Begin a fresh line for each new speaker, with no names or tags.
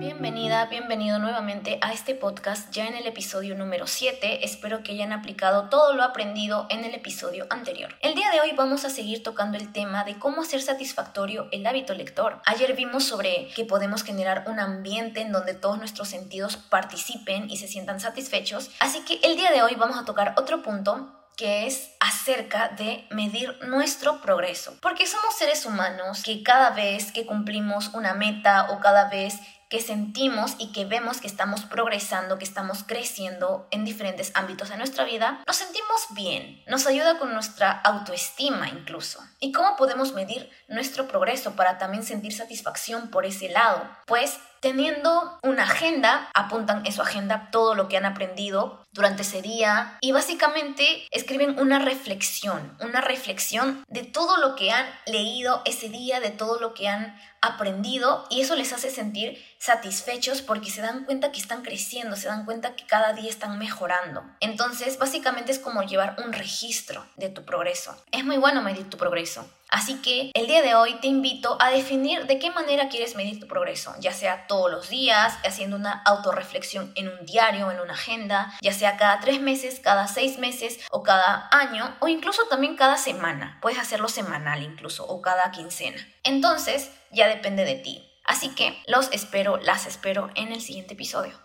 Bienvenida, bienvenido nuevamente a este podcast ya en el episodio número 7. Espero que hayan aplicado todo lo aprendido en el episodio anterior. El día de hoy vamos a seguir tocando el tema de cómo hacer satisfactorio el hábito lector. Ayer vimos sobre que podemos generar un ambiente en donde todos nuestros sentidos participen y se sientan satisfechos. Así que el día de hoy vamos a tocar otro punto que es acerca de medir nuestro progreso. Porque somos seres humanos que cada vez que cumplimos una meta o cada vez que sentimos y que vemos que estamos progresando, que estamos creciendo en diferentes ámbitos de nuestra vida, nos sentimos bien, nos ayuda con nuestra autoestima incluso. ¿Y cómo podemos medir nuestro progreso para también sentir satisfacción por ese lado? Pues teniendo una agenda, apuntan en su agenda todo lo que han aprendido durante ese día y básicamente escriben una reflexión, una reflexión de todo lo que han leído ese día, de todo lo que han aprendido y eso les hace sentir satisfechos porque se dan cuenta que están creciendo, se dan cuenta que cada día están mejorando. Entonces, básicamente es como llevar un registro de tu progreso. Es muy bueno medir tu progreso. Así que el día de hoy te invito a definir de qué manera quieres medir tu progreso, ya sea todos los días, haciendo una autorreflexión en un diario, en una agenda, ya sea cada tres meses, cada seis meses o cada año o incluso también cada semana. Puedes hacerlo semanal incluso o cada quincena. Entonces, ya depende de ti. Así que los espero, las espero en el siguiente episodio.